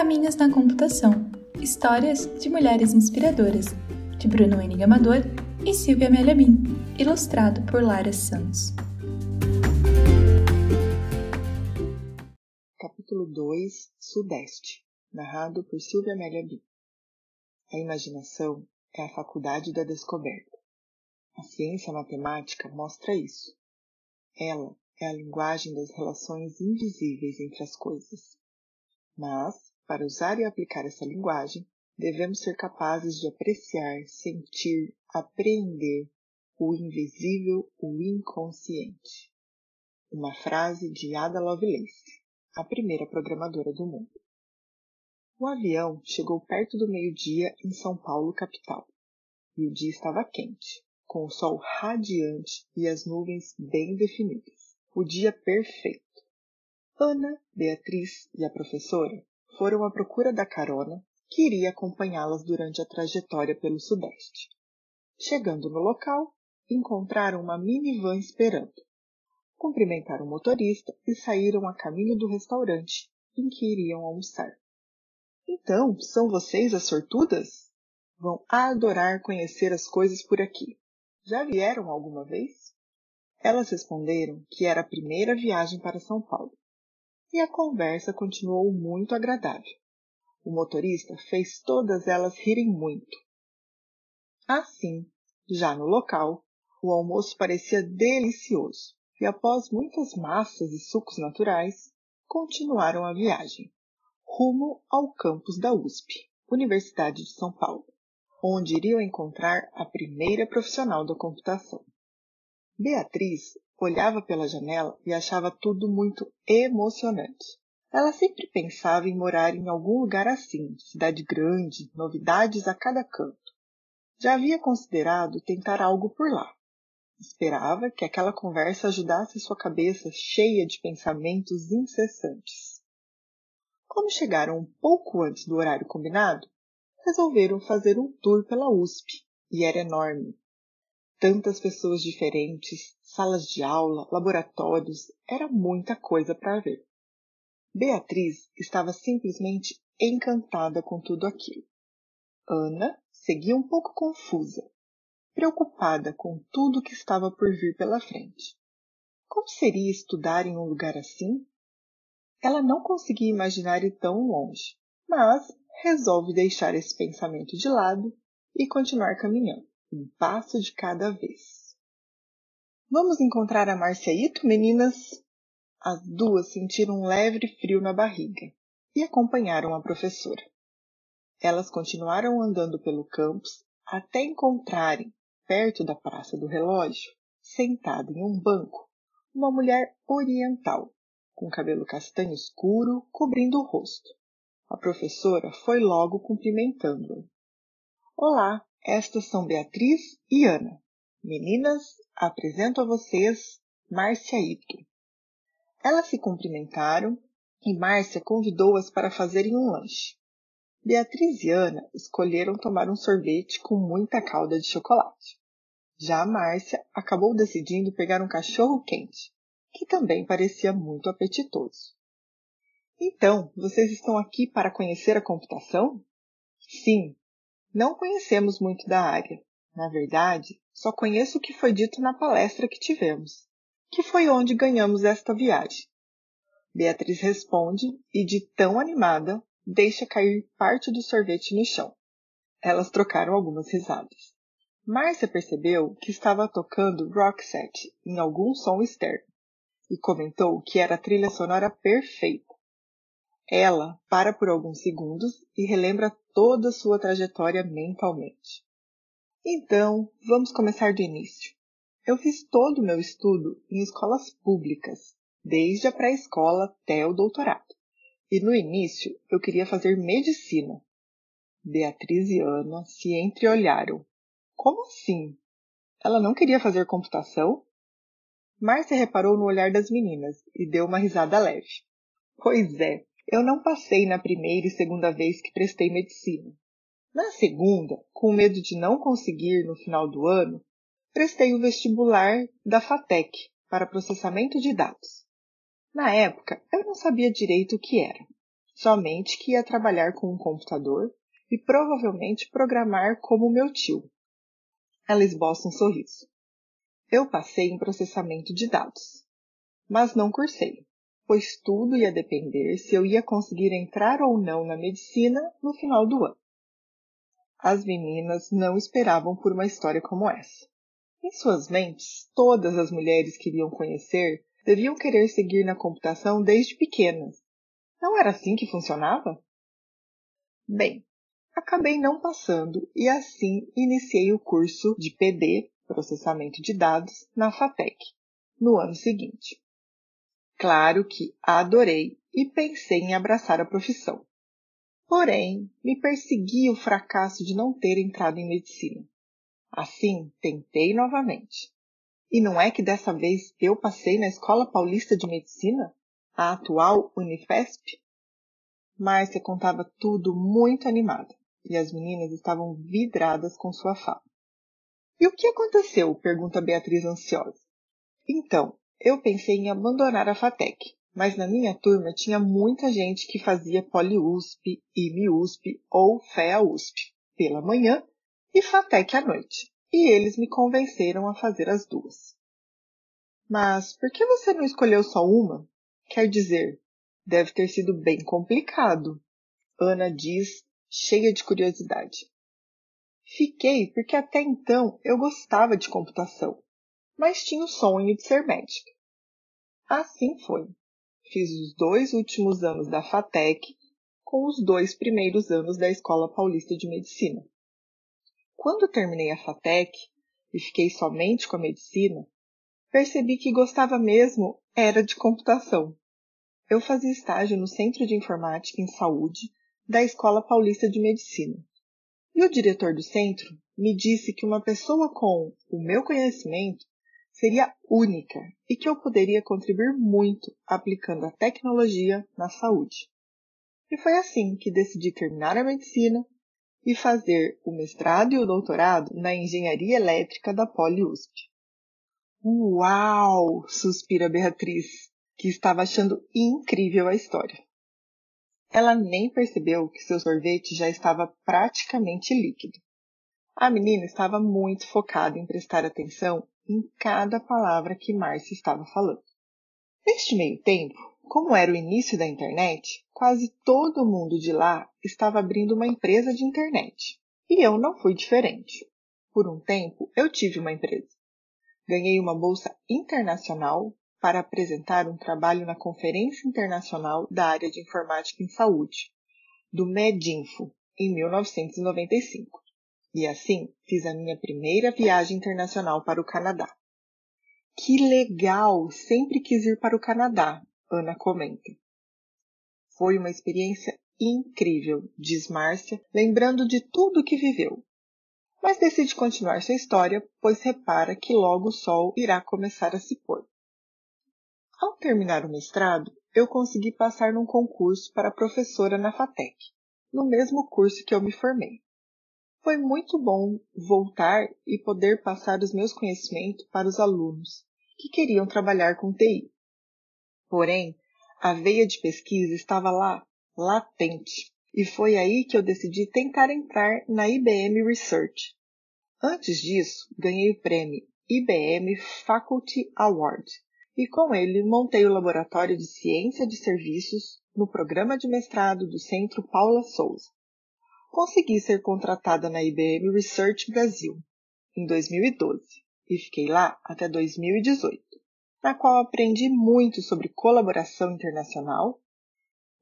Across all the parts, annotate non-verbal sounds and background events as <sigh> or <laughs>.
Caminhos na Computação Histórias de Mulheres Inspiradoras, de Bruno Henning Amador e Silvia Amélia Bin, ilustrado por Lara Santos. Capítulo 2 Sudeste, narrado por Silvia Amélia Bin. A imaginação é a faculdade da descoberta. A ciência matemática mostra isso. Ela é a linguagem das relações invisíveis entre as coisas. Mas, para usar e aplicar essa linguagem, devemos ser capazes de apreciar, sentir, apreender o invisível, o inconsciente. Uma frase de Ada Lovelace, a primeira programadora do mundo. O avião chegou perto do meio-dia em São Paulo, capital. E o dia estava quente, com o sol radiante e as nuvens bem definidas. O dia perfeito. Ana, Beatriz e a professora foram à procura da carona que iria acompanhá-las durante a trajetória pelo Sudeste. Chegando no local, encontraram uma minivan esperando. Cumprimentaram o motorista e saíram a caminho do restaurante em que iriam almoçar. Então, são vocês as sortudas? Vão adorar conhecer as coisas por aqui. Já vieram alguma vez? Elas responderam que era a primeira viagem para São Paulo e a conversa continuou muito agradável. O motorista fez todas elas rirem muito. Assim, já no local, o almoço parecia delicioso e após muitas massas e sucos naturais, continuaram a viagem, rumo ao campus da USP, Universidade de São Paulo, onde iriam encontrar a primeira profissional da computação. Beatriz olhava pela janela e achava tudo muito emocionante. Ela sempre pensava em morar em algum lugar assim, cidade grande, novidades a cada canto. Já havia considerado tentar algo por lá. Esperava que aquela conversa ajudasse sua cabeça cheia de pensamentos incessantes. Quando chegaram um pouco antes do horário combinado, resolveram fazer um tour pela USP, e era enorme. Tantas pessoas diferentes, salas de aula, laboratórios, era muita coisa para ver. Beatriz estava simplesmente encantada com tudo aquilo. Ana seguia um pouco confusa, preocupada com tudo que estava por vir pela frente. Como seria estudar em um lugar assim? Ela não conseguia imaginar ir tão longe, mas resolve deixar esse pensamento de lado e continuar caminhando, um passo de cada vez. Vamos encontrar a Marciaito, meninas? As duas sentiram um leve frio na barriga e acompanharam a professora. Elas continuaram andando pelo campus até encontrarem, perto da Praça do Relógio, sentada em um banco, uma mulher oriental, com cabelo castanho escuro cobrindo o rosto. A professora foi logo cumprimentando-a. Olá, estas são Beatriz e Ana. Meninas, apresento a vocês Márcia Ito. Elas se cumprimentaram e Márcia convidou-as para fazerem um lanche. Beatriz e Ana escolheram tomar um sorvete com muita calda de chocolate. Já a Márcia acabou decidindo pegar um cachorro quente, que também parecia muito apetitoso. Então, vocês estão aqui para conhecer a computação? Sim, não conhecemos muito da área. Na verdade, só conheço o que foi dito na palestra que tivemos, que foi onde ganhamos esta viagem. Beatriz responde e, de tão animada, deixa cair parte do sorvete no chão. Elas trocaram algumas risadas. Márcia percebeu que estava tocando Roxette em algum som externo e comentou que era a trilha sonora perfeita. Ela para por alguns segundos e relembra toda a sua trajetória mentalmente. Então, vamos começar do início. Eu fiz todo o meu estudo em escolas públicas, desde a pré-escola até o doutorado. E no início eu queria fazer medicina. Beatriz e Ana se entreolharam. Como assim? Ela não queria fazer computação? Márcia reparou no olhar das meninas e deu uma risada leve. Pois é, eu não passei na primeira e segunda vez que prestei medicina. Na segunda, com medo de não conseguir no final do ano, prestei o vestibular da FATEC para processamento de dados. Na época, eu não sabia direito o que era. somente que ia trabalhar com um computador e provavelmente programar como meu tio. Ela esboça um sorriso. Eu passei em processamento de dados, mas não cursei, pois tudo ia depender se eu ia conseguir entrar ou não na medicina no final do ano. As meninas não esperavam por uma história como essa. Em suas mentes, todas as mulheres que iriam conhecer deviam querer seguir na computação desde pequenas. Não era assim que funcionava? Bem, acabei não passando e assim iniciei o curso de PD, processamento de dados, na FATEC, no ano seguinte. Claro que adorei e pensei em abraçar a profissão. Porém, me perseguia o fracasso de não ter entrado em medicina. Assim, tentei novamente. E não é que dessa vez eu passei na Escola Paulista de Medicina, a atual Unifesp? Márcia contava tudo muito animada e as meninas estavam vidradas com sua fala. E o que aconteceu? pergunta Beatriz ansiosa. Então, eu pensei em abandonar a FATEC, mas na minha turma tinha muita gente que fazia PoliUSP, IMIUSP ou FEA-USP pela manhã e FATEC à noite, e eles me convenceram a fazer as duas. Mas por que você não escolheu só uma? Quer dizer, deve ter sido bem complicado. Ana diz, cheia de curiosidade. Fiquei porque até então eu gostava de computação, mas tinha o sonho de ser médica. Assim foi. Fiz os dois últimos anos da FATEC com os dois primeiros anos da Escola Paulista de Medicina. Quando terminei a FATEC e fiquei somente com a medicina, percebi que gostava mesmo era de computação. Eu fazia estágio no Centro de Informática em Saúde da Escola Paulista de Medicina. E o diretor do centro me disse que uma pessoa com o meu conhecimento seria única e que eu poderia contribuir muito aplicando a tecnologia na saúde. E foi assim que decidi terminar a medicina e fazer o mestrado e o doutorado na engenharia elétrica da PoliUSP. Uau! suspira Beatriz, que estava achando incrível a história. Ela nem percebeu que seu sorvete já estava praticamente líquido. A menina estava muito focada em prestar atenção em cada palavra que Márcia estava falando. Neste meio tempo, como era o início da internet, quase todo mundo de lá estava abrindo uma empresa de internet. E eu não fui diferente. Por um tempo, eu tive uma empresa. Ganhei uma bolsa internacional para apresentar um trabalho na Conferência Internacional da Área de Informática em Saúde, do Medinfo, em 1995. E assim fiz a minha primeira viagem internacional para o Canadá. Que legal! Sempre quis ir para o Canadá, Ana comenta. Foi uma experiência incrível, diz Márcia, lembrando de tudo o que viveu. Mas decide continuar sua história, pois repara que logo o sol irá começar a se pôr. Ao terminar o mestrado, eu consegui passar num concurso para professora na FATEC, no mesmo curso que eu me formei. Foi muito bom voltar e poder passar os meus conhecimentos para os alunos que queriam trabalhar com TI. Porém, a veia de pesquisa estava lá, latente, e foi aí que eu decidi tentar entrar na IBM Research. Antes disso, ganhei o prêmio IBM Faculty Award e com ele montei o Laboratório de Ciência de Serviços no programa de mestrado do Centro Paula Souza. Consegui ser contratada na IBM Research Brasil em 2012 e fiquei lá até 2018 na qual aprendi muito sobre colaboração internacional,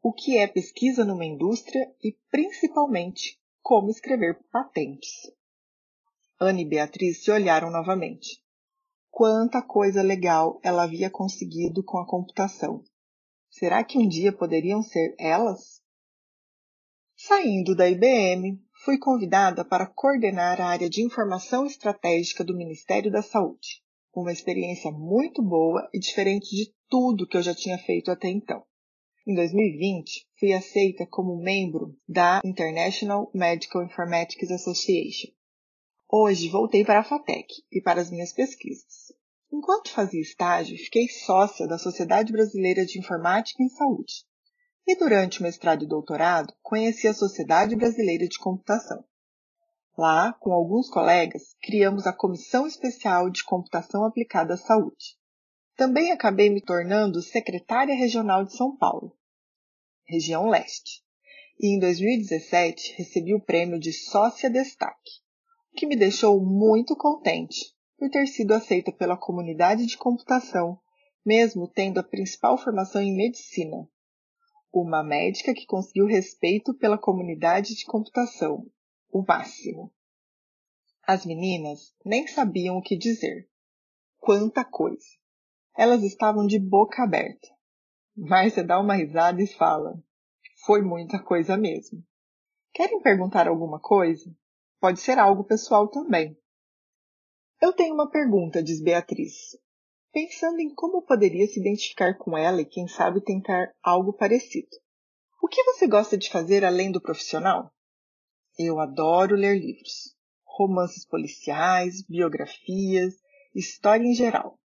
o que é pesquisa numa indústria e, principalmente, como escrever patentes. Ana e Beatriz se olharam novamente. Quanta coisa legal ela havia conseguido com a computação. Será que um dia poderiam ser elas? Saindo da IBM, fui convidada para coordenar a área de informação estratégica do Ministério da Saúde uma experiência muito boa e diferente de tudo que eu já tinha feito até então. Em 2020, fui aceita como membro da International Medical Informatics Association. Hoje voltei para a FATEC e para as minhas pesquisas. Enquanto fazia estágio, fiquei sócia da Sociedade Brasileira de Informática em Saúde E durante o mestrado e doutorado, conheci a Sociedade Brasileira de Computação. Lá, com alguns colegas, criamos a Comissão Especial de Computação Aplicada à Saúde. Também acabei me tornando secretária regional de São Paulo, região leste. E em 2017 recebi o prêmio de Sócia Destaque, o que me deixou muito contente por ter sido aceita pela comunidade de computação, mesmo tendo a principal formação em medicina. Uma médica que conseguiu respeito pela comunidade de computação, o máximo. As meninas nem sabiam o que dizer. Quanta coisa! Elas estavam de boca aberta. Márcia dá uma risada e fala: Foi muita coisa mesmo. Querem perguntar alguma coisa? Pode ser algo pessoal também. Eu tenho uma pergunta, diz Beatriz. Pensando em como poderia se identificar com ela e quem sabe tentar algo parecido. O que você gosta de fazer além do profissional? Eu adoro ler livros. Romances policiais, biografias, história em geral.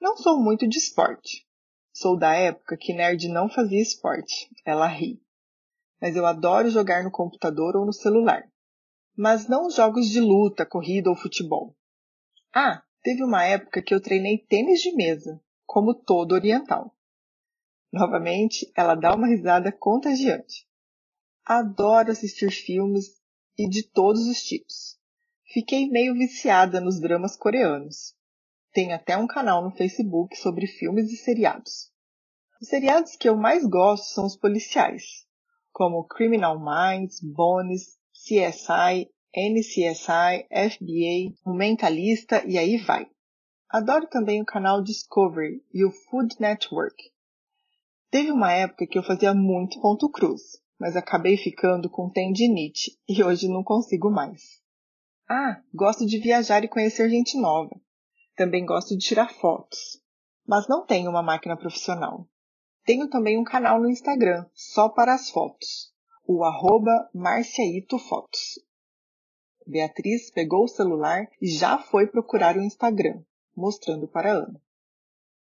Não sou muito de esporte. Sou da época que nerd não fazia esporte. Ela ri. Mas eu adoro jogar no computador ou no celular. Mas não jogos de luta, corrida ou futebol. Ah, teve uma época que eu treinei tênis de mesa, como todo oriental. Novamente, ela dá uma risada contagiante. Adoro assistir filmes e de todos os tipos. Fiquei meio viciada nos dramas coreanos. Tem até um canal no Facebook sobre filmes e seriados. Os seriados que eu mais gosto são os policiais, como Criminal Minds, Bones, CSI, NCSI, FBA, O Mentalista e aí vai. Adoro também o canal Discovery e o Food Network. Teve uma época que eu fazia muito ponto cruz, mas acabei ficando com tendinite <laughs> e hoje não consigo mais. Ah, gosto de viajar e conhecer gente nova. Também gosto de tirar fotos, mas não tenho uma máquina profissional. Tenho também um canal no Instagram, só para as fotos, o arroba marciaitofotos. Beatriz pegou o celular e já foi procurar o Instagram, mostrando para Ana.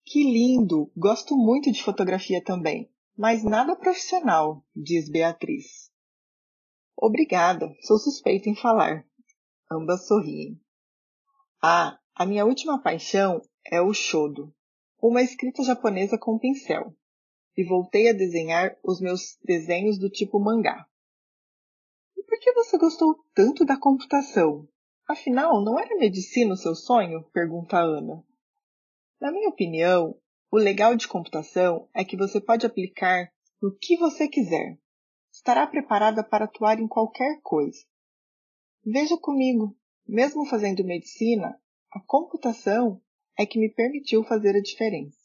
Que lindo! Gosto muito de fotografia também, mas nada profissional, diz Beatriz. Obrigada, sou suspeita em falar. Ambas sorriem. Ah, a minha última paixão é o shodo, uma escrita japonesa com pincel, e voltei a desenhar os meus desenhos do tipo mangá. Por que você gostou tanto da computação? Afinal, não era medicina o seu sonho? pergunta Ana. Na minha opinião, o legal de computação é que você pode aplicar no que você quiser. Estará preparada para atuar em qualquer coisa. Veja comigo, mesmo fazendo medicina, a computação é que me permitiu fazer a diferença.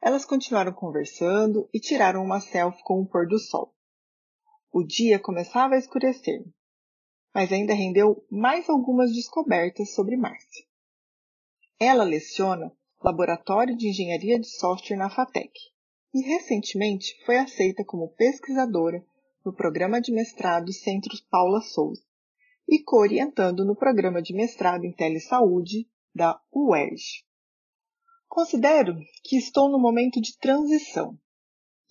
Elas continuaram conversando e tiraram uma selfie com o pôr do sol. O dia começava a escurecer, mas ainda rendeu mais algumas descobertas sobre Márcia. Ela leciona Laboratório de Engenharia de Software na FATEC e recentemente foi aceita como pesquisadora no programa de mestrado Centro Paula Souza e co-orientando no programa de mestrado em telesaúde da UERJ. Considero que estou no momento de transição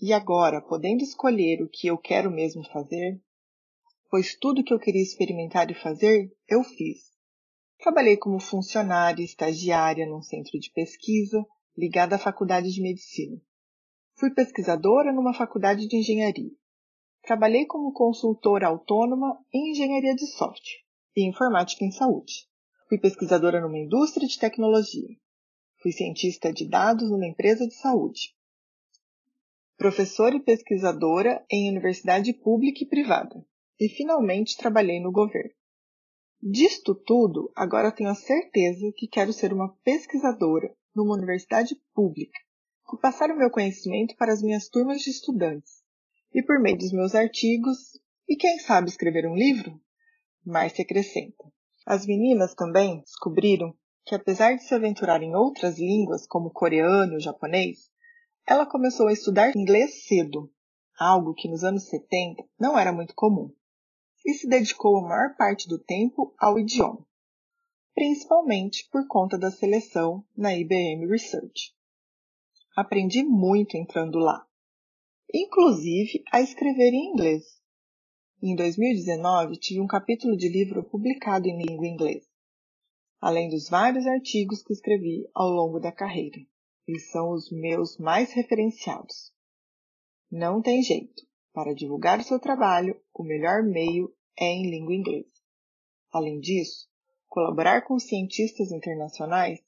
e agora, podendo escolher o que eu quero mesmo fazer, pois tudo que eu queria experimentar e fazer, eu fiz. Trabalhei como funcionária estagiária num centro de pesquisa ligado à faculdade de medicina. Fui pesquisadora numa faculdade de engenharia. Trabalhei como consultora autônoma em engenharia de software e informática em saúde. Fui pesquisadora numa indústria de tecnologia. Fui cientista de dados numa empresa de saúde. Professora e pesquisadora em universidade pública e privada. E finalmente trabalhei no governo. Disto tudo, agora tenho a certeza que quero ser uma pesquisadora numa universidade pública e passar o meu conhecimento para as minhas turmas de estudantes e por meio dos meus artigos, e quem sabe escrever um livro? Márcia acrescenta. As meninas também descobriram que apesar de se aventurar em outras línguas, como coreano e japonês, ela começou a estudar inglês cedo, algo que nos anos 70 não era muito comum, e se dedicou a maior parte do tempo ao idioma, principalmente por conta da seleção na IBM Research. Aprendi muito entrando lá inclusive a escrever em inglês. Em 2019, tive um capítulo de livro publicado em língua inglesa, além dos vários artigos que escrevi ao longo da carreira. Eles são os meus mais referenciados. Não tem jeito. Para divulgar o seu trabalho, o melhor meio é em língua inglesa. Além disso, colaborar com cientistas internacionais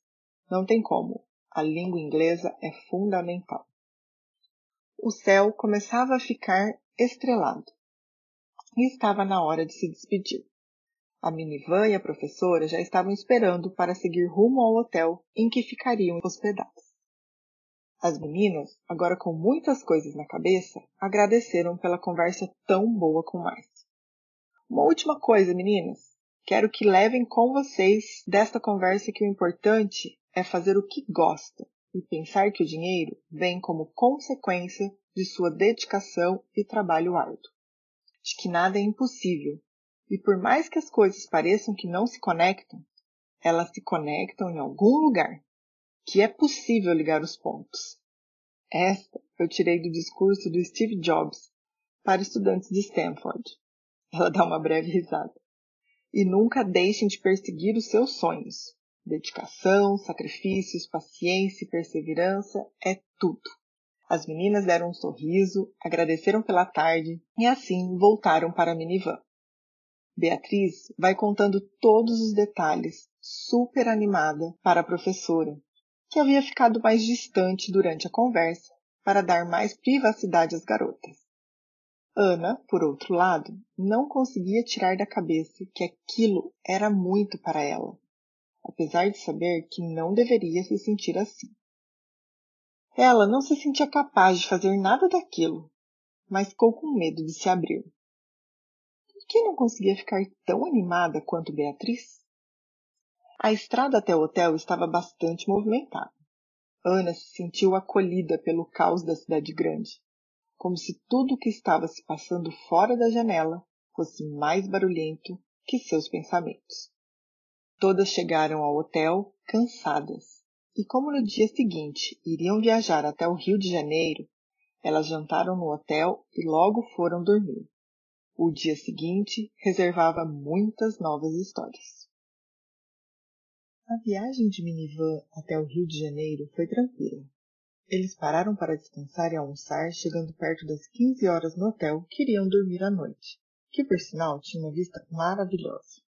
não tem como. A língua inglesa é fundamental. O céu começava a ficar estrelado e estava na hora de se despedir. A minivan e a professora já estavam esperando para seguir rumo ao hotel em que ficariam hospedados. As meninas, agora com muitas coisas na cabeça, agradeceram pela conversa tão boa com Márcia. Uma última coisa, meninas. Quero que levem com vocês desta conversa que o importante é fazer o que gosta e pensar que o dinheiro vem como consequência de sua dedicação e trabalho árduo. De que nada é impossível, e por mais que as coisas pareçam que não se conectam, elas se conectam em algum lugar, que é possível ligar os pontos. Esta eu tirei do discurso do Steve Jobs para estudantes de Stanford. Ela dá uma breve risada. E nunca deixem de perseguir os seus sonhos. Dedicação, sacrifícios, paciência e perseverança é tudo. As meninas deram um sorriso, agradeceram pela tarde e assim voltaram para a minivan. Beatriz vai contando todos os detalhes, super animada, para a professora, que havia ficado mais distante durante a conversa para dar mais privacidade às garotas. Ana, por outro lado, não conseguia tirar da cabeça que aquilo era muito para ela, apesar de saber que não deveria se sentir assim. Ela não se sentia capaz de fazer nada daquilo, mas ficou com medo de se abrir. Por que não conseguia ficar tão animada quanto Beatriz? A estrada até o hotel estava bastante movimentada. Ana se sentiu acolhida pelo caos da cidade grande como se tudo o que estava se passando fora da janela fosse mais barulhento que seus pensamentos. Todas chegaram ao hotel cansadas, e como no dia seguinte iriam viajar até o Rio de Janeiro, elas jantaram no hotel e logo foram dormir. O dia seguinte reservava muitas novas histórias. A viagem de minivan até o Rio de Janeiro foi tranquila. Eles pararam para descansar e almoçar, chegando perto das 15 horas no hotel que iriam dormir à noite, que por sinal tinha uma vista maravilhosa.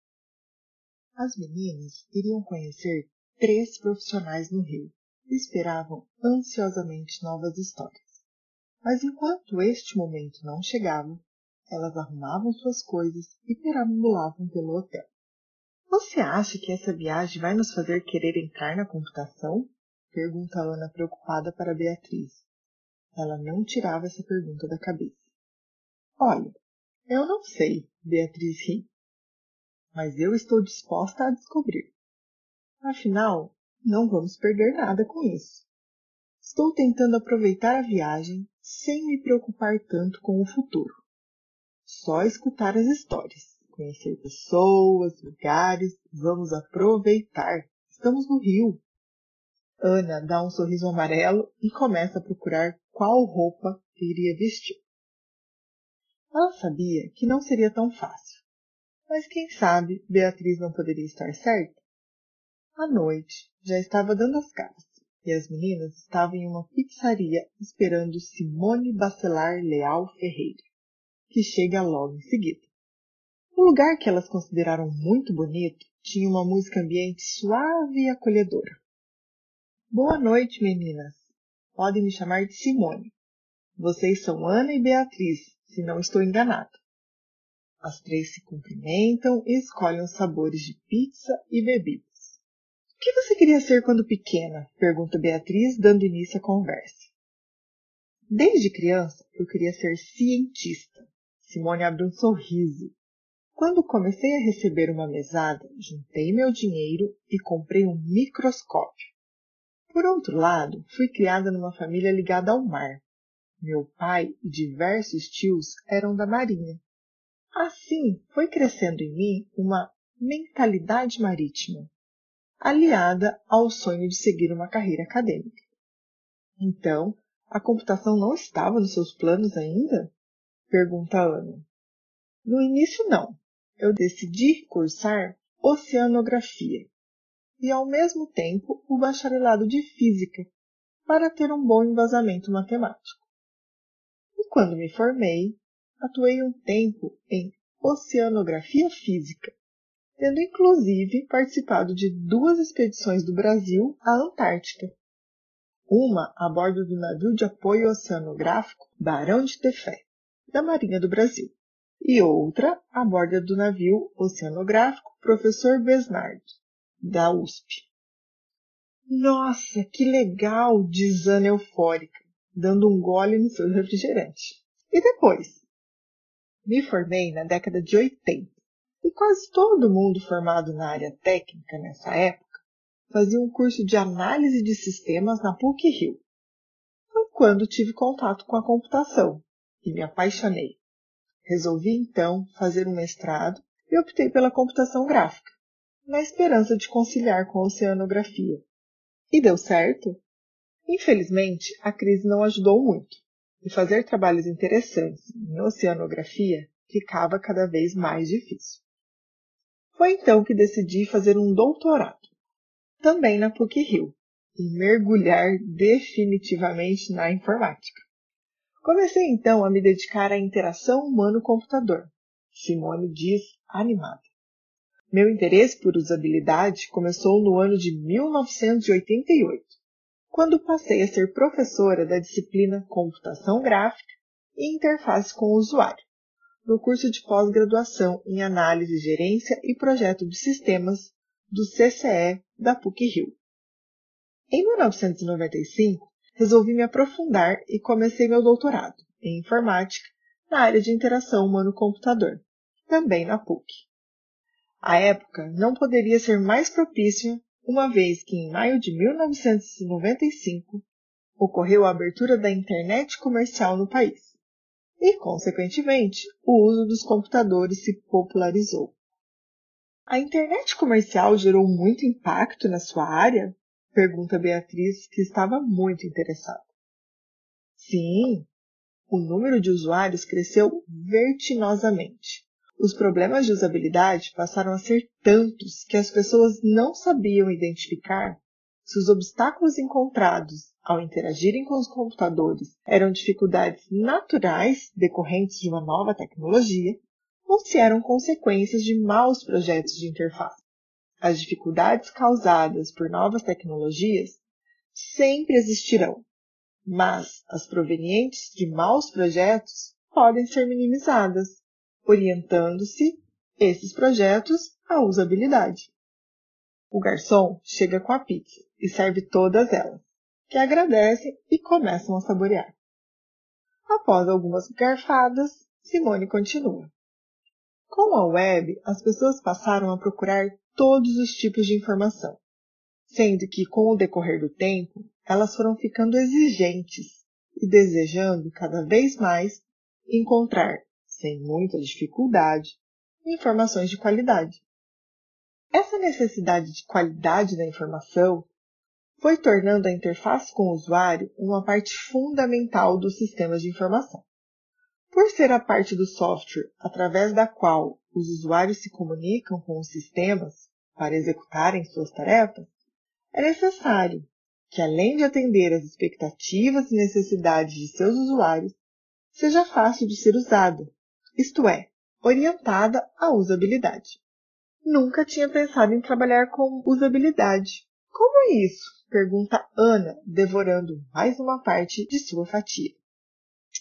As meninas iriam conhecer três profissionais no Rio e esperavam ansiosamente novas histórias. Mas enquanto este momento não chegava, elas arrumavam suas coisas e perambulavam pelo hotel. Você acha que essa viagem vai nos fazer querer entrar na computação? Pergunta Ana preocupada para Beatriz. Ela não tirava essa pergunta da cabeça. Olha, eu não sei, Beatriz ri. Mas eu estou disposta a descobrir. Afinal, não vamos perder nada com isso. Estou tentando aproveitar a viagem sem me preocupar tanto com o futuro. Só escutar as histórias, conhecer pessoas, lugares, vamos aproveitar. Estamos no Rio. Ana dá um sorriso amarelo e começa a procurar qual roupa iria vestir. Ela sabia que não seria tão fácil, mas quem sabe Beatriz não poderia estar certa? A noite já estava dando as caras e as meninas estavam em uma pizzaria esperando Simone Bacelar Leal Ferreira, que chega logo em seguida. O lugar que elas consideraram muito bonito tinha uma música ambiente suave e acolhedora. Boa noite, meninas. Podem me chamar de Simone. Vocês são Ana e Beatriz, se não estou enganado. As três se cumprimentam e escolhem os sabores de pizza e bebidas. O que você queria ser quando pequena? pergunta Beatriz, dando início à conversa. Desde criança, eu queria ser cientista. Simone abre um sorriso. Quando comecei a receber uma mesada, juntei meu dinheiro e comprei um microscópio. Por outro lado, fui criada numa família ligada ao mar. Meu pai e diversos tios eram da marinha. Assim, foi crescendo em mim uma mentalidade marítima, aliada ao sonho de seguir uma carreira acadêmica. Então, A computação não estava nos seus planos ainda? Pergunta Ana. No início, não. Eu decidi cursar oceanografia e, ao mesmo tempo, o bacharelado de física para ter um bom embasamento matemático. E quando me formei, atuei um tempo em oceanografia física, tendo inclusive participado de duas expedições do Brasil à Antártica. Uma a bordo do navio de apoio oceanográfico Barão de Tefé, da Marinha do Brasil, e outra a bordo do navio oceanográfico Professor Besnard, da USP. Nossa, que legal! diz Ana eufórica, dando um gole no seu refrigerante. E depois? Me formei na década de 80 e quase todo mundo formado na área técnica nessa época fazia um curso de análise de sistemas na PUC-Rio. Foi quando tive contato com a computação e me apaixonei. Resolvi então fazer um mestrado e optei pela computação gráfica, na esperança de conciliar com a oceanografia. E deu certo? Infelizmente, a crise não ajudou muito e fazer trabalhos interessantes em oceanografia ficava cada vez mais difícil. Foi então que decidi fazer um doutorado, também na PUC-Rio, e mergulhar definitivamente na informática. Comecei então a me dedicar à interação humano-computador. Simone diz animada. Meu interesse por usabilidade começou no ano de 1988, quando passei a ser professora da disciplina Computação Gráfica e Interface com o Usuário, no curso de pós-graduação em Análise, Gerência e Projeto de Sistemas do CCE da PUC-Rio. Em 1995, resolvi me aprofundar e comecei meu doutorado em Informática na área de interação humano-computador, também na PUC. A época não poderia ser mais propícia uma vez que em maio de 1995 ocorreu a abertura da internet comercial no país e, consequentemente, o uso dos computadores se popularizou. A internet comercial gerou muito impacto na sua área? Pergunta Beatriz, que estava muito interessada. Sim, o número de usuários cresceu vertiginosamente os problemas de usabilidade passaram a ser tantos que as pessoas não sabiam identificar se os obstáculos encontrados ao interagirem com os computadores eram dificuldades naturais decorrentes de uma nova tecnologia ou se eram consequências de maus projetos de interface. As dificuldades causadas por novas tecnologias sempre existirão, mas as provenientes de maus projetos podem ser minimizadas orientando-se esses projetos à usabilidade. O garçom chega com a pizza e serve todas elas, que agradecem e começam a saborear. Após algumas garfadas, Simone continua. Com a web, as pessoas passaram a procurar todos os tipos de informação, sendo que, com o decorrer do tempo, elas foram ficando exigentes e desejando cada vez mais encontrar sem muita dificuldade, informações de qualidade. Essa necessidade de qualidade da informação foi tornando a interface com o usuário uma parte fundamental dos sistemas de informação. Por ser a parte do software através da qual os usuários se comunicam com os sistemas para executarem suas tarefas, é necessário que, além de atender às expectativas e necessidades de seus usuários, seja fácil de ser usada isto é, orientada à usabilidade. Nunca tinha pensado em trabalhar com usabilidade. Como é isso? pergunta Ana, devorando mais uma parte de sua fatia.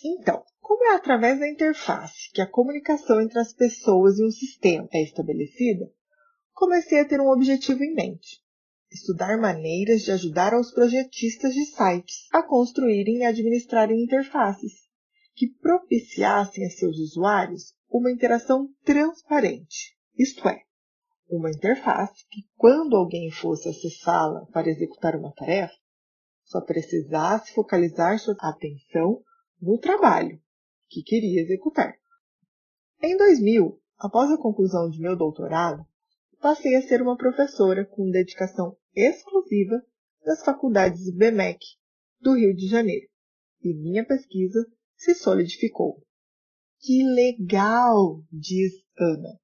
Então, como é através da interface que a comunicação entre as pessoas e o sistema é estabelecida, comecei a ter um objetivo em mente: estudar maneiras de ajudar aos projetistas de sites a construírem e administrarem interfaces que propiciassem a seus usuários uma interação transparente, isto é, uma interface que, quando alguém fosse acessá-la para executar uma tarefa, só precisasse focalizar sua atenção no trabalho que queria executar. Em 2000, após a conclusão de meu doutorado, passei a ser uma professora com dedicação exclusiva das faculdades BMEC do Rio de Janeiro e minha pesquisa se solidificou. Que legal! diz Ana.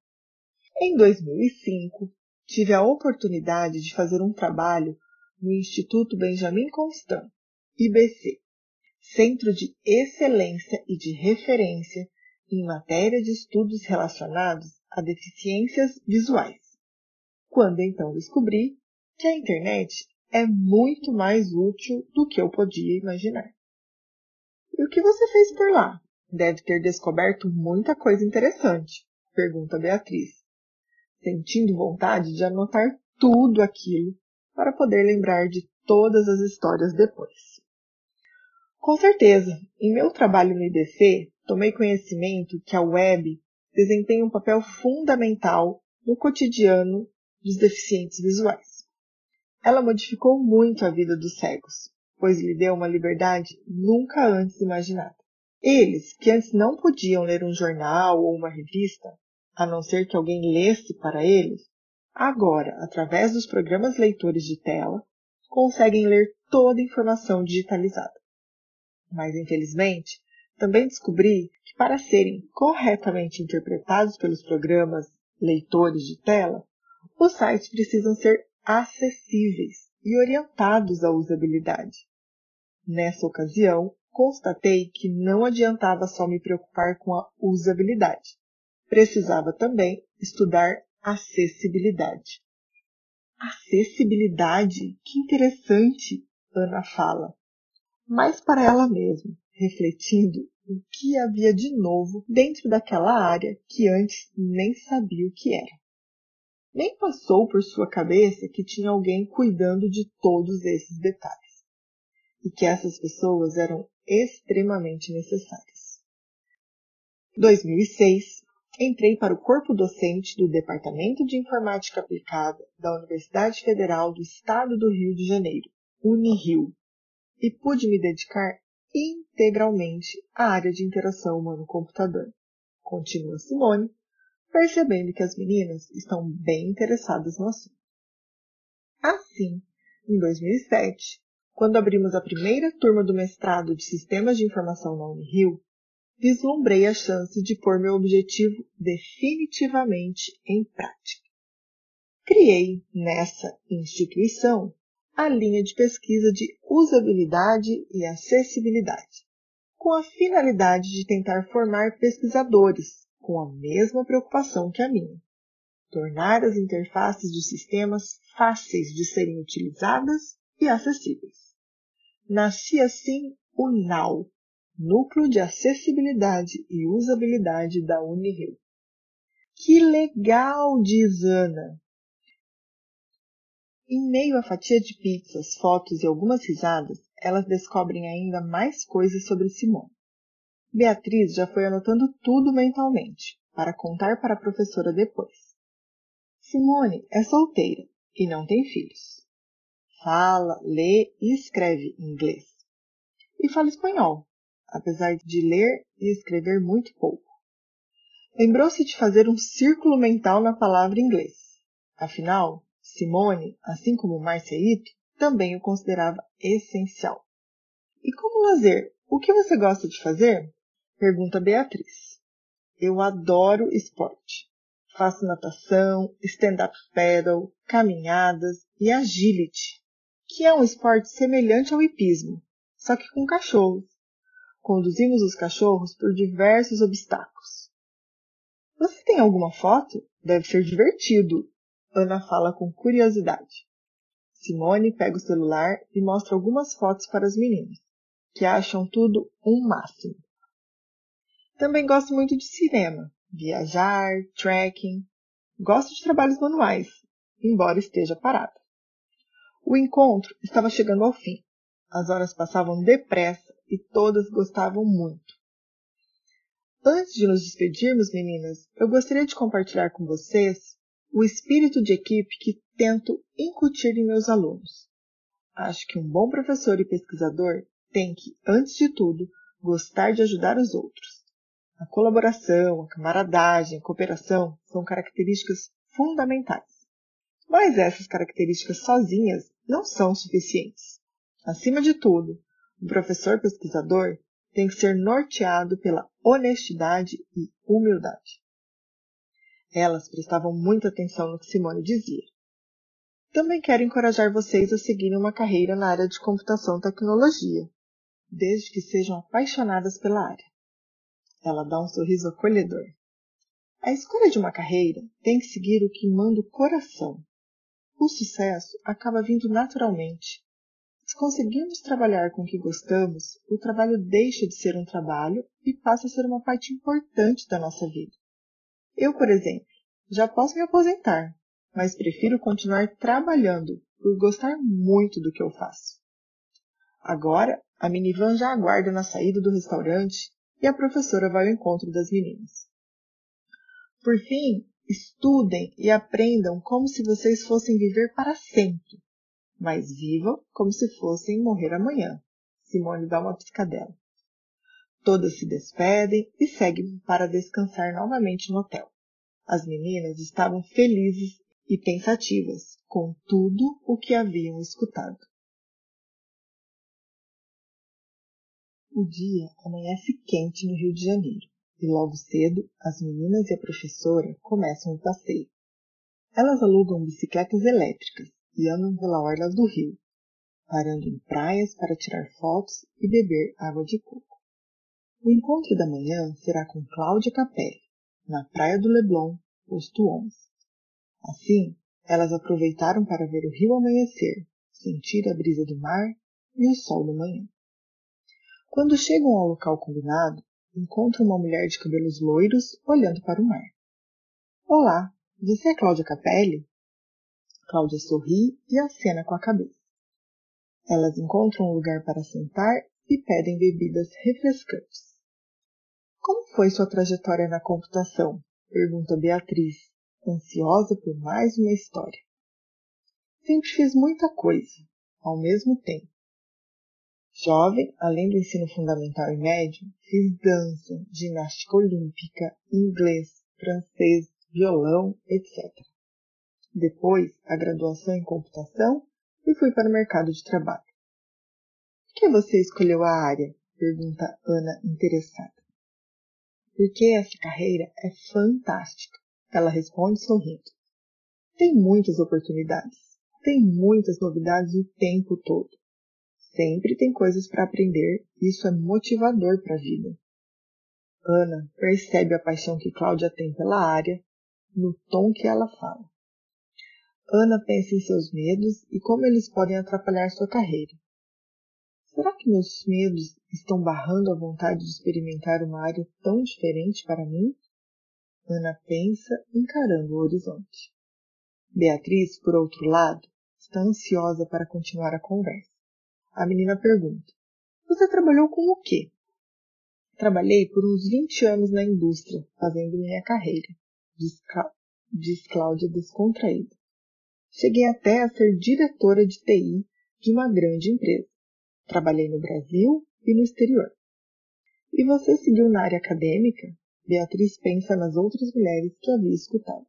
Em 2005, tive a oportunidade de fazer um trabalho no Instituto Benjamin Constant, IBC, Centro de Excelência e de Referência em matéria de estudos relacionados a deficiências visuais. Quando então descobri que a internet é muito mais útil do que eu podia imaginar. E o que você fez por lá? Deve ter descoberto muita coisa interessante, pergunta Beatriz, sentindo vontade de anotar tudo aquilo para poder lembrar de todas as histórias depois. Com certeza, em meu trabalho no IDC, tomei conhecimento que a web desempenha um papel fundamental no cotidiano dos deficientes visuais. Ela modificou muito a vida dos cegos, pois lhe deu uma liberdade nunca antes imaginada. Eles, que antes não podiam ler um jornal ou uma revista, a não ser que alguém lesse para eles, agora, através dos programas leitores de tela, conseguem ler toda a informação digitalizada. Mas, infelizmente, também descobri que para serem corretamente interpretados pelos programas leitores de tela, os sites precisam ser acessíveis e orientados à usabilidade. Nessa ocasião, constatei que não adiantava só me preocupar com a usabilidade. Precisava também estudar acessibilidade. Acessibilidade? Que interessante! Ana fala. Mas para ela mesma, refletindo o que havia de novo dentro daquela área que antes nem sabia o que era. Nem passou por sua cabeça que tinha alguém cuidando de todos esses detalhes e que essas pessoas eram extremamente necessárias. 2006, entrei para o corpo docente do Departamento de Informática Aplicada da Universidade Federal do Estado do Rio de Janeiro, Unirio, e pude me dedicar integralmente à área de interação humano-computador. Continua Simone, percebendo que as meninas estão bem interessadas no assunto. Assim, em 2007, quando abrimos a primeira turma do mestrado de Sistemas de Informação na Unirio, vislumbrei a chance de pôr meu objetivo definitivamente em prática. Criei, nessa instituição, a linha de pesquisa de usabilidade e acessibilidade, com a finalidade de tentar formar pesquisadores com a mesma preocupação que a minha. Tornar as interfaces de sistemas fáceis de serem utilizadas e acessíveis. Nascia assim o NAU, Núcleo de Acessibilidade e Usabilidade da Unirio. Que legal, diz Ana! Em meio à fatia de pizzas, fotos e algumas risadas, elas descobrem ainda mais coisas sobre Simone. Beatriz já foi anotando tudo mentalmente, para contar para a professora depois. Simone é solteira e não tem filhos. Fala, lê e escreve inglês. E fala espanhol, apesar de ler e escrever muito pouco. Lembrou-se de fazer um círculo mental na palavra inglês. Afinal, Simone, assim como Marcia Ito, também o considerava essencial. E como lazer, o que você gosta de fazer? Pergunta Beatriz. Eu adoro esporte. Faço natação, stand-up paddle, caminhadas e agility, que é um esporte semelhante ao hipismo, só que com cachorros. Conduzimos os cachorros por diversos obstáculos. Você tem alguma foto? Deve ser divertido. Ana fala com curiosidade. Simone pega o celular e mostra algumas fotos para as meninas, que acham tudo um máximo. Também gosto muito de cinema, viajar, trekking. Gosto de trabalhos manuais, embora esteja parado. O encontro estava chegando ao fim. As horas passavam depressa e todas gostavam muito. Antes de nos despedirmos, meninas, eu gostaria de compartilhar com vocês o espírito de equipe que tento incutir em meus alunos. Acho que um bom professor e pesquisador tem que, antes de tudo, gostar de ajudar os outros. A colaboração, a camaradagem, a cooperação são características fundamentais. Mas essas características sozinhas não são suficientes. Acima de tudo, O professor pesquisador tem que ser norteado pela honestidade e humildade. Elas prestavam muita atenção no que Simone dizia. Também quero encorajar vocês a seguirem uma carreira na área de computação e tecnologia, desde que sejam apaixonadas pela área. Ela dá um sorriso acolhedor. A escolha de uma carreira tem que seguir o que manda o coração. O sucesso acaba vindo naturalmente. Se conseguirmos trabalhar com o que gostamos, o trabalho deixa de ser um trabalho e passa a ser uma parte importante da nossa vida. Eu, por exemplo, já posso me aposentar, mas prefiro continuar trabalhando por gostar muito do que eu faço. Agora, a minivan já aguarda na saída do restaurante e a professora vai ao encontro das meninas. Por fim, estudem e aprendam como se vocês fossem viver para sempre, mas vivam como se fossem morrer amanhã. Simone dá uma piscadela. Todas se despedem e seguem para descansar novamente no hotel. As meninas estavam felizes e pensativas com tudo o que haviam escutado. O dia amanhece quente no Rio de Janeiro e logo cedo as meninas e a professora começam o passeio. Elas alugam bicicletas elétricas e andam pela orla do rio, parando em praias para tirar fotos e beber água de coco. O encontro da manhã será com Cláudia Capelli, na praia do Leblon, posto 11. Assim, elas aproveitaram para ver o rio amanhecer, sentir a brisa do mar e o sol da manhã. Quando chegam ao local combinado, encontram uma mulher de cabelos loiros olhando para o mar. Olá, você é Cláudia Capelli? Cláudia sorri e acena com a cabeça. Elas encontram um lugar para sentar e pedem bebidas refrescantes. Foi sua trajetória na computação? pergunta Beatriz, ansiosa por mais uma história. Sempre fiz muita coisa, ao mesmo tempo. Jovem, além do ensino fundamental e médio, fiz dança, ginástica olímpica, inglês, francês, violão, etc. Depois, a graduação em computação e fui para o mercado de trabalho. Por que você escolheu a área? pergunta Ana interessada. Porque essa carreira é fantástica, ela responde sorrindo. Tem muitas oportunidades, tem muitas novidades o tempo todo. Sempre tem coisas para aprender, isso é motivador para a vida. Ana percebe a paixão que Cláudia tem pela área no tom que ela fala. Ana pensa em seus medos e como eles podem atrapalhar sua carreira. Será que meus medos estão barrando a vontade de experimentar uma área tão diferente para mim? Ana pensa, encarando o horizonte. Beatriz, por outro lado, está ansiosa para continuar a conversa. A menina pergunta: Você trabalhou com o quê? Trabalhei por uns 20 anos na indústria, fazendo minha carreira, diz, diz Cláudia descontraída. Cheguei até a ser diretora de TI de uma grande empresa. Trabalhei no Brasil e no exterior. E você seguiu na área acadêmica? Beatriz pensa nas outras mulheres que havia escutado.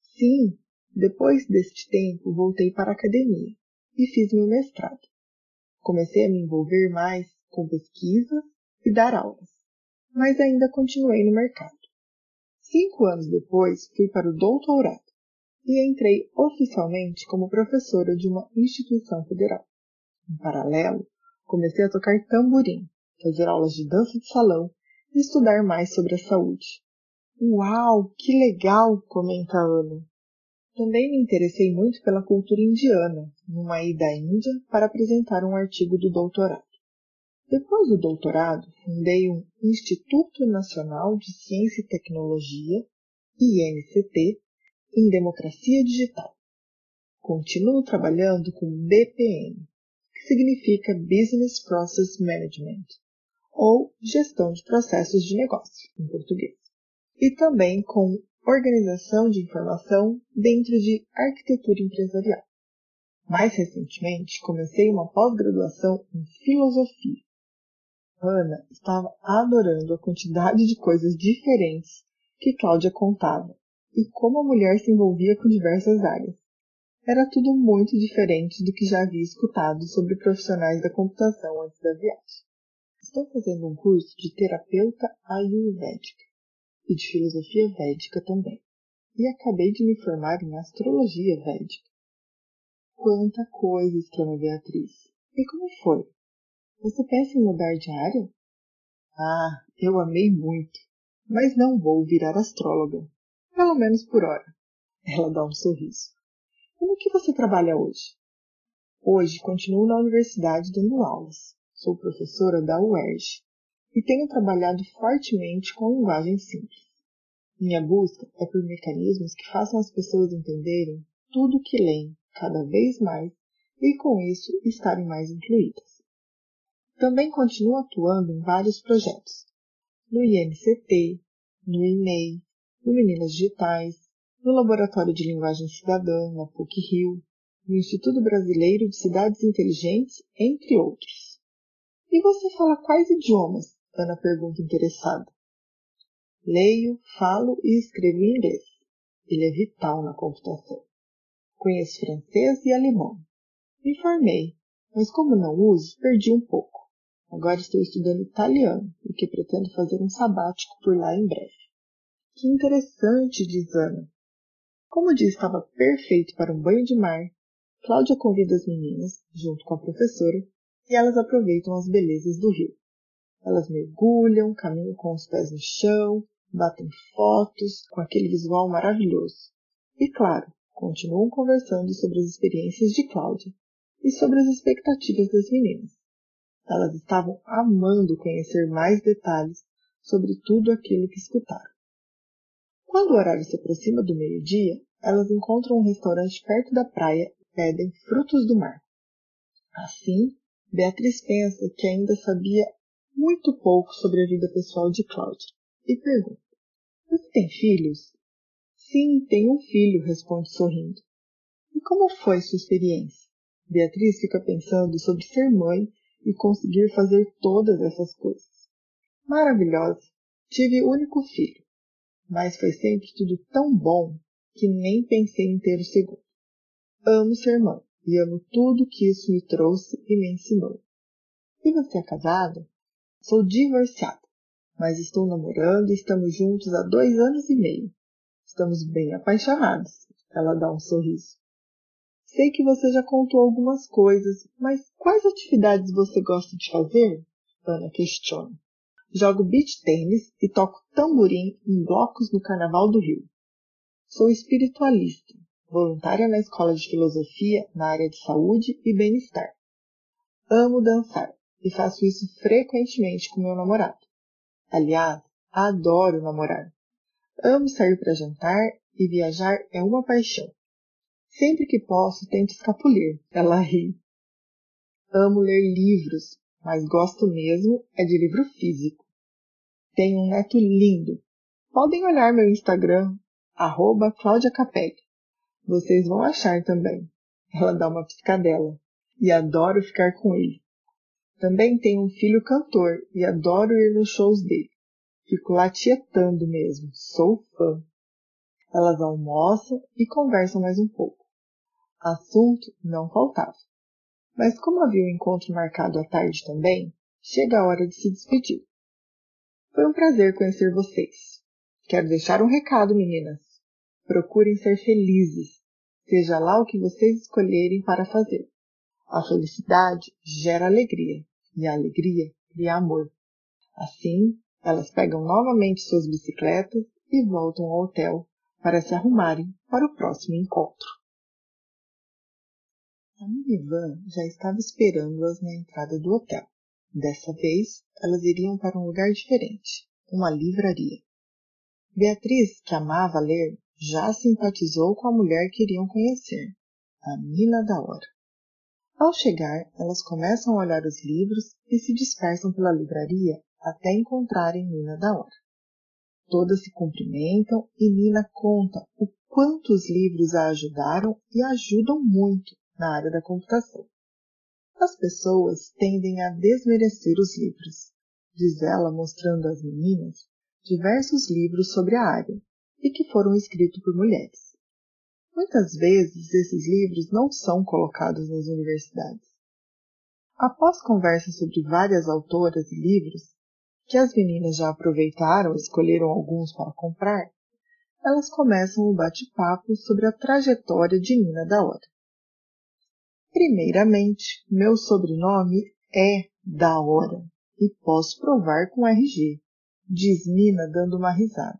Sim, depois deste tempo voltei para a academia e fiz meu mestrado. Comecei a me envolver mais com pesquisa e dar aulas, mas ainda continuei no mercado. Cinco anos depois, fui para o doutorado e entrei oficialmente como professora de uma instituição federal. Em paralelo, comecei a tocar tamborim, fazer aulas de dança de salão e estudar mais sobre a saúde. Uau, que legal! comenta Ana. Também me interessei muito pela cultura indiana, numa ida à Índia para apresentar um artigo do doutorado. Depois do doutorado, fundei um Instituto Nacional de Ciência e Tecnologia, INCT, em Democracia Digital. Continuo trabalhando com BPM, significa Business Process Management, ou Gestão de Processos de Negócio, em português. E também com Organização de Informação dentro de Arquitetura Empresarial. Mais recentemente, comecei uma pós-graduação em Filosofia. Ana estava adorando a quantidade de coisas diferentes que Cláudia contava e como a mulher se envolvia com diversas áreas. Era tudo muito diferente do que já havia escutado sobre profissionais da computação antes da viagem. Estou fazendo um curso de terapeuta ayurvédica e de filosofia védica também. E acabei de me formar em astrologia védica. Quanta coisa! exclama Beatriz. E como foi? Você pensa em mudar de área? Ah, eu amei muito, mas não vou virar astróloga. Pelo menos por hora. Ela dá um sorriso. E no que você trabalha hoje? Hoje continuo na universidade dando aulas. Sou professora da UERJ e tenho trabalhado fortemente com linguagem simples. Minha busca é por mecanismos que façam as pessoas entenderem tudo o que leem cada vez mais e com isso estarem mais incluídas. Também continuo atuando em vários projetos, no INCT, no INEI, no Meninas Digitais, no Laboratório de Linguagem Cidadã, na PUC-Rio, no Instituto Brasileiro de Cidades Inteligentes, entre outros. E você fala quais idiomas? Ana pergunta interessada. Leio, falo e escrevo em inglês. Ele é vital na computação. Conheço francês e alemão. Me formei, mas como não uso, perdi um pouco. Agora estou estudando italiano, porque pretendo fazer um sabático por lá em breve. Que interessante, diz Ana. Como o dia estava perfeito para um banho de mar, Cláudia convida as meninas, junto com a professora, e elas aproveitam as belezas do rio. Elas mergulham, caminham com os pés no chão, batem fotos com aquele visual maravilhoso. E claro, continuam conversando sobre as experiências de Cláudia e sobre as expectativas das meninas. Elas estavam amando conhecer mais detalhes sobre tudo aquilo que escutaram. Quando o horário se aproxima do meio-dia, elas encontram um restaurante perto da praia e pedem frutos do mar. Assim, Beatriz pensa que ainda sabia muito pouco sobre a vida pessoal de Cláudia e pergunta: Você tem filhos? Sim, tenho um filho, responde sorrindo. E como foi sua experiência? Beatriz fica pensando sobre ser mãe e conseguir fazer todas essas coisas. Maravilhosa! Tive único filho mas foi sempre tudo tão bom que nem pensei em ter o segundo. Amo ser mãe e amo tudo que isso me trouxe e me ensinou. E você é casada? Sou divorciada, mas estou namorando e estamos juntos há dois anos e meio. Estamos bem apaixonados. Ela dá um sorriso. Sei que você já contou algumas coisas, mas quais atividades você gosta de fazer? Ana questiona. Jogo beach tênis e toco tamborim em blocos no Carnaval do Rio. Sou espiritualista, voluntária na Escola de Filosofia na área de saúde e bem-estar. Amo dançar e faço isso frequentemente com meu namorado. Aliás, adoro namorar. Amo sair para jantar e viajar é uma paixão. Sempre que posso, tento escapulir. Ela ri. Amo ler livros, mas gosto mesmo é de livro físico. Tenho um neto lindo. Podem olhar meu Instagram, arroba. Vocês vão achar também. Ela dá uma piscadela. E adoro ficar com ele. Também tenho um filho cantor e adoro ir nos shows dele. Fico lá tietando mesmo. Sou fã. Elas almoçam e conversam mais um pouco. Assunto não faltava. Mas como havia um encontro marcado à tarde também, chega a hora de se despedir. Foi um prazer conhecer vocês. Quero deixar um recado, meninas. Procurem ser felizes, seja lá o que vocês escolherem para fazer. A felicidade gera alegria, e a alegria cria amor. Assim, elas pegam novamente suas bicicletas e voltam ao hotel para se arrumarem para o próximo encontro. A minivan já estava esperando-as na entrada do hotel. Dessa vez, elas iriam para um lugar diferente, uma livraria. Beatriz, que amava ler, já simpatizou com a mulher que iriam conhecer, a Nina da Hora. Ao chegar, elas começam a olhar os livros e se dispersam pela livraria até encontrarem Nina da Hora. Todas se cumprimentam e Nina conta o quanto os livros a ajudaram e ajudam muito na área da computação. As pessoas tendem a desmerecer os livros, diz ela mostrando às meninas diversos livros sobre a área e que foram escritos por mulheres. Muitas vezes esses livros não são colocados nas universidades. Após conversas sobre várias autoras e livros, que as meninas já aproveitaram e escolheram alguns para comprar, elas começam o bate-papo sobre a trajetória de Nina da Hora. Primeiramente, meu sobrenome é da hora e posso provar com RG, diz Nina dando uma risada.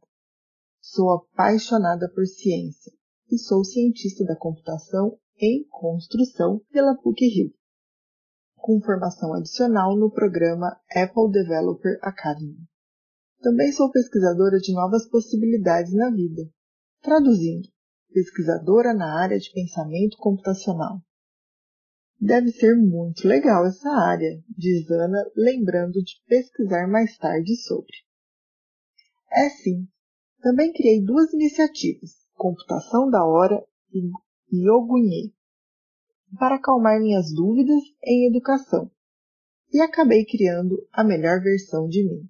Sou apaixonada por ciência e sou cientista da computação em construção pela PUC-Rio, com formação adicional no programa Apple Developer Academy. Também sou pesquisadora de novas possibilidades na vida, traduzindo, pesquisadora na área de pensamento computacional. Deve ser muito legal essa área, diz Ana, lembrando de pesquisar mais tarde sobre. É sim. Também criei duas iniciativas, Computação da Hora e Yogunye, para acalmar minhas dúvidas em educação. E acabei criando a melhor versão de mim.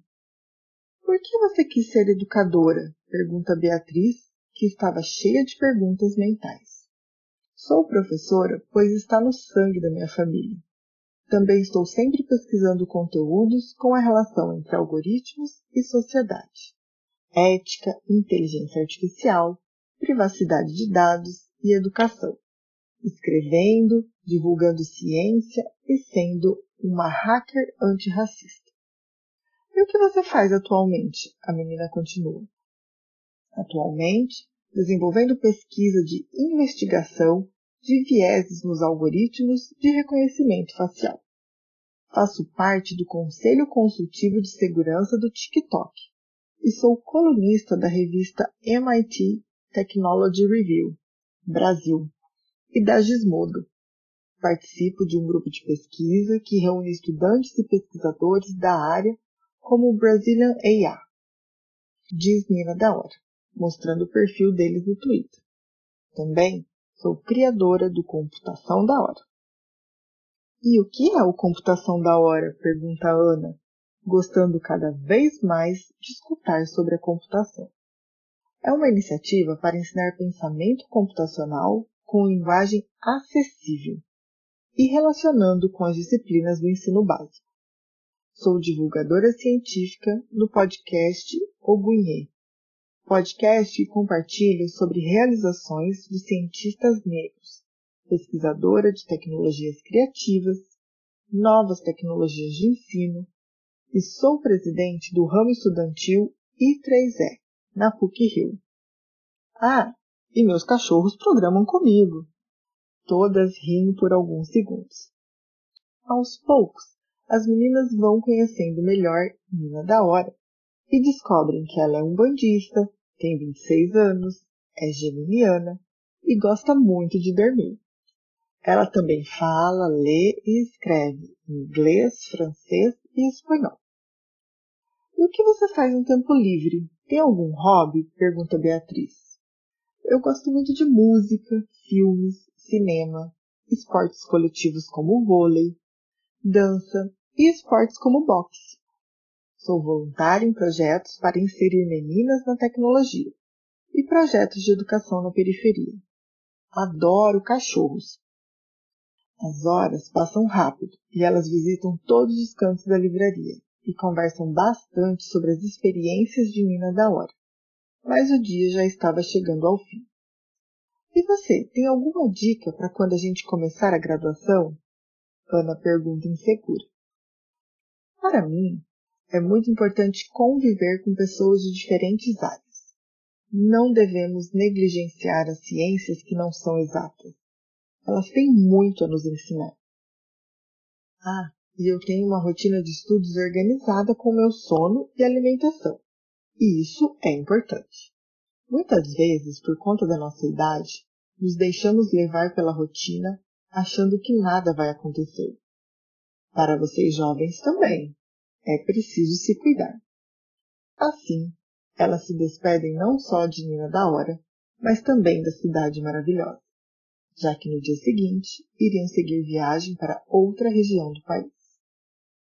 Por que você quis ser educadora? pergunta Beatriz, que estava cheia de perguntas mentais. Sou professora, pois está no sangue da minha família. Também estou sempre pesquisando conteúdos com a relação entre algoritmos e sociedade, ética, inteligência artificial, privacidade de dados e educação, escrevendo, divulgando ciência e sendo uma hacker antirracista. E o que você faz atualmente? A menina continua. Atualmente, desenvolvendo pesquisa de investigação de vieses nos algoritmos de reconhecimento facial. Faço parte do Conselho Consultivo de Segurança do TikTok e sou colunista da revista MIT Technology Review Brasil e da Gizmodo. Participo de um grupo de pesquisa que reúne estudantes e pesquisadores da área como o Brazilian AI. Diz Nina da Hora, mostrando o perfil deles no Twitter. Também Sou criadora do Computação da Hora. E o que é o Computação da Hora? pergunta Ana, gostando cada vez mais de escutar sobre a computação. É uma iniciativa para ensinar pensamento computacional com linguagem acessível e relacionando com as disciplinas do ensino básico. Sou divulgadora científica no podcast Ogunhê, podcast que compartilho sobre realizações de cientistas negros, pesquisadora de tecnologias criativas, novas tecnologias de ensino, e sou presidente do ramo estudantil I3E, na PUC-Rio. Ah, e meus cachorros programam comigo. Todas riem por alguns segundos. Aos poucos, as meninas vão conhecendo melhor Nina da Hora e descobrem que ela é um bandista, tem 26 anos, é geminiana e gosta muito de dormir. Ela também fala, lê e escreve inglês, francês e espanhol. E o que você faz no tempo livre? Tem algum hobby? pergunta Beatriz. Eu gosto muito de música, filmes, cinema, esportes coletivos como vôlei, dança e esportes como boxe. Sou voluntária em projetos para inserir meninas na tecnologia e projetos de educação na periferia. Adoro cachorros. As horas passam rápido e elas visitam todos os cantos da livraria e conversam bastante sobre as experiências de Nina da hora. Mas o dia já estava chegando ao fim. E você, tem alguma dica para quando a gente começar a graduação? Ana pergunta insegura. Para mim, é muito importante conviver com pessoas de diferentes áreas. Não devemos negligenciar as ciências que não são exatas. Elas têm muito a nos ensinar. Ah, e eu tenho uma rotina de estudos organizada com meu sono e alimentação. E isso é importante. Muitas vezes, por conta da nossa idade, nos deixamos levar pela rotina achando que nada vai acontecer. Para vocês jovens também, é preciso se cuidar. Assim, elas se despedem não só de Nina da Hora, mas também da cidade maravilhosa, já que no dia seguinte iriam seguir viagem para outra região do país.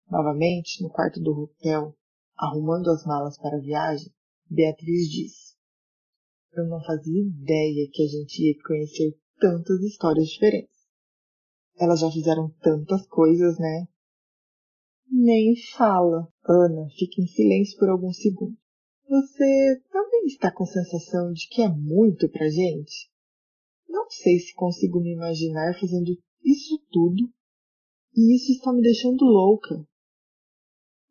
Novamente, no quarto do hotel, arrumando as malas para a viagem, Beatriz diz: Eu não fazia ideia que a gente ia conhecer tantas histórias diferentes. Elas já fizeram tantas coisas, né? Nem fala. Ana fica em silêncio por alguns segundos. Você também está com sensação de que é muito pra gente? Não sei se consigo me imaginar fazendo isso tudo. E isso está me deixando louca.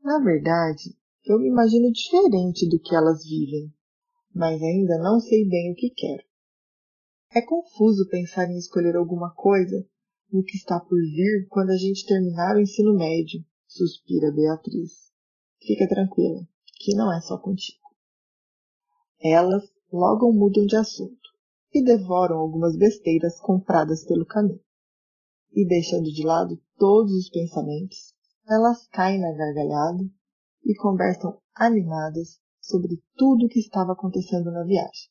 Na verdade, eu me imagino diferente do que elas vivem, mas ainda não sei bem o que quero. É confuso pensar em escolher alguma coisa no que está por vir quando a gente terminar o ensino médio, suspira Beatriz. Fica tranquila, que não é só contigo. Elas logo mudam de assunto e devoram algumas besteiras compradas pelo caminho. E deixando de lado todos os pensamentos, elas caem na gargalhada e conversam animadas sobre tudo o que estava acontecendo na viagem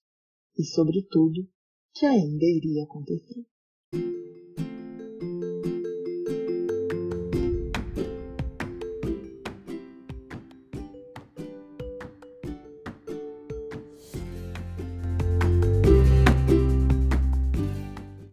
e sobre tudo que ainda iria acontecer.